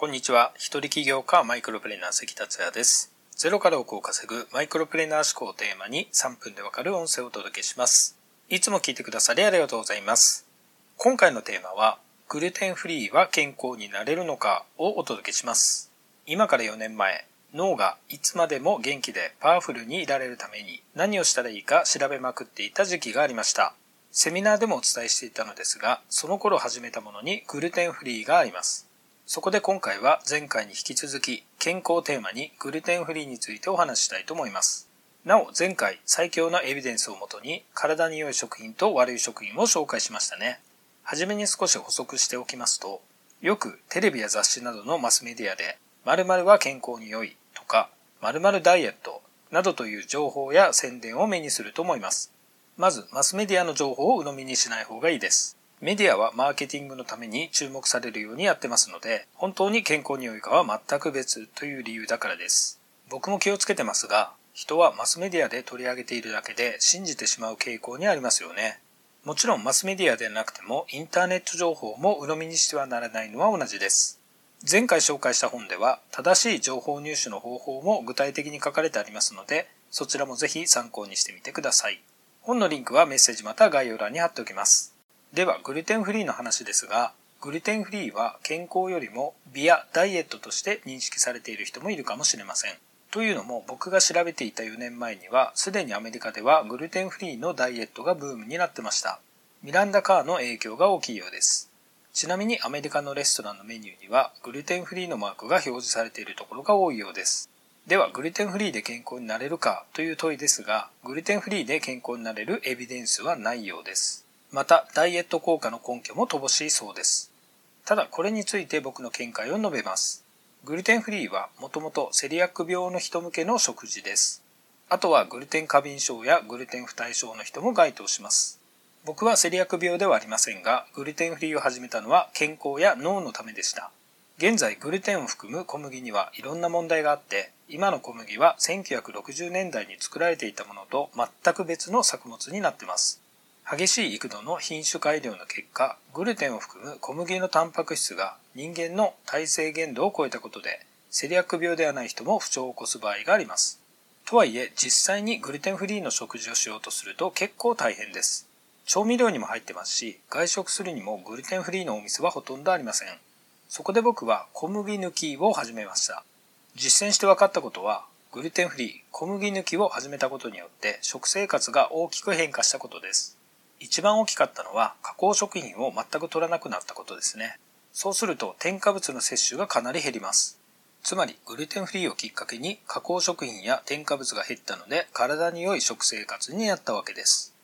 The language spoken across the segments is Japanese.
こんにちは。一人起業家マイクロプレーナー関達也です。ゼロから億を稼ぐマイクロプレーナー思考をテーマに3分でわかる音声をお届けします。いつも聞いてくださりありがとうございます。今回のテーマは、グルテンフリーは健康になれるのかをお届けします。今から4年前、脳がいつまでも元気でパワフルにいられるために何をしたらいいか調べまくっていた時期がありました。セミナーでもお伝えしていたのですが、その頃始めたものにグルテンフリーがあります。そこで今回は前回に引き続き健康テーマにグルテンフリーについてお話ししたいと思います。なお前回最強のエビデンスをもとに体に良い食品と悪い食品を紹介しましたね。はじめに少し補足しておきますと、よくテレビや雑誌などのマスメディアで〇〇は健康に良いとか〇〇ダイエットなどという情報や宣伝を目にすると思います。まずマスメディアの情報を鵜呑みにしない方がいいです。メディアはマーケティングのために注目されるようにやってますので、本当に健康に良いかは全く別という理由だからです。僕も気をつけてますが、人はマスメディアで取り上げているだけで信じてしまう傾向にありますよね。もちろんマスメディアでなくてもインターネット情報も鵜呑みにしてはならないのは同じです。前回紹介した本では正しい情報入手の方法も具体的に書かれてありますので、そちらもぜひ参考にしてみてください。本のリンクはメッセージまた概要欄に貼っておきます。では、グルテンフリーの話ですが、グルテンフリーは健康よりも美やダイエットとして認識されている人もいるかもしれません。というのも僕が調べていた4年前にはすでにアメリカではグルテンフリーのダイエットがブームになってました。ミランダ・カーの影響が大きいようです。ちなみにアメリカのレストランのメニューにはグルテンフリーのマークが表示されているところが多いようです。ではグルテンフリーで健康になれるかという問いですが、グルテンフリーで健康になれるエビデンスはないようです。また、ダイエット効果の根拠も乏しいそうです。ただ、これについて僕の見解を述べます。グルテンフリーはもともとセリアック病の人向けの食事です。あとはグルテン過敏症やグルテン不耐症の人も該当します。僕はセリアック病ではありませんが、グルテンフリーを始めたのは健康や脳のためでした。現在グルテンを含む小麦にはいろんな問題があって、今の小麦は1960年代に作られていたものと全く別の作物になってます。激しい幾度の品種改良の結果、グルテンを含む小麦のタンパク質が人間の耐性限度を超えたことで、セリアック病ではない人も不調を起こす場合があります。とはいえ、実際にグルテンフリーの食事をしようとすると結構大変です。調味料にも入ってますし、外食するにもグルテンフリーのお店はほとんどありません。そこで僕は小麦抜きを始めました。実践して分かったことは、グルテンフリー、小麦抜きを始めたことによって食生活が大きく変化したことです。一番大きかったのは加工食品を全く取らなくなったことですね。そうすると添加物の摂取がかなり減ります。つまりグルテンフリーをきっかけに加工食品や添加物が減ったので体に良い食生活になったわけです。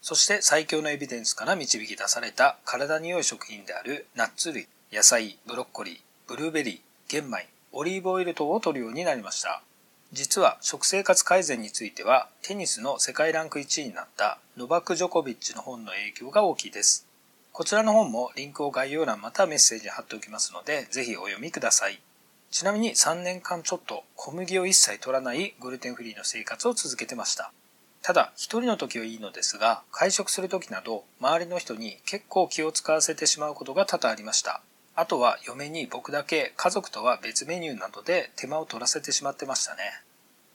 そして最強のエビデンスから導き出された体に良い食品であるナッツ類、野菜、ブロッコリー、ブルーベリー、玄米、オリーブオイル等を取るようになりました。実は食生活改善についてはテニスの世界ランク1位になったノバク・ジョコビッチの本の影響が大きいです。こちらの本もリンクを概要欄またメッセージに貼っておきますのでぜひお読みください。ちなみに3年間ちょっと小麦を一切取らないグルテンフリーの生活を続けてました。ただ一人の時はいいのですが会食する時など周りの人に結構気を使わせてしまうことが多々ありました。あとは嫁に僕だけ家族とは別メニューなどで手間を取らせてしまってましたね。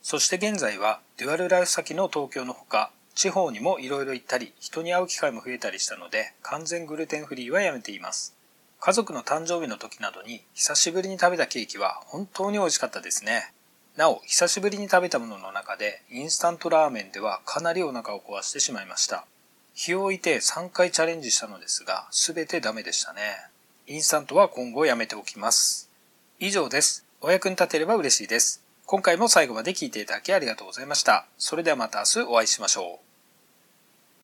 そして現在はデュアルライフ先の東京のほか地方にも色々行ったり人に会う機会も増えたりしたので完全グルテンフリーはやめています。家族の誕生日の時などに久しぶりに食べたケーキは本当に美味しかったですね。なお、久しぶりに食べたものの中でインスタントラーメンではかなりお腹を壊してしまいました。日を置いて3回チャレンジしたのですが全てダメでしたね。インスタントは今後やめておきます。以上です。お役に立てれば嬉しいです。今回も最後まで聞いていただきありがとうございました。それではまた明日お会いしましょう。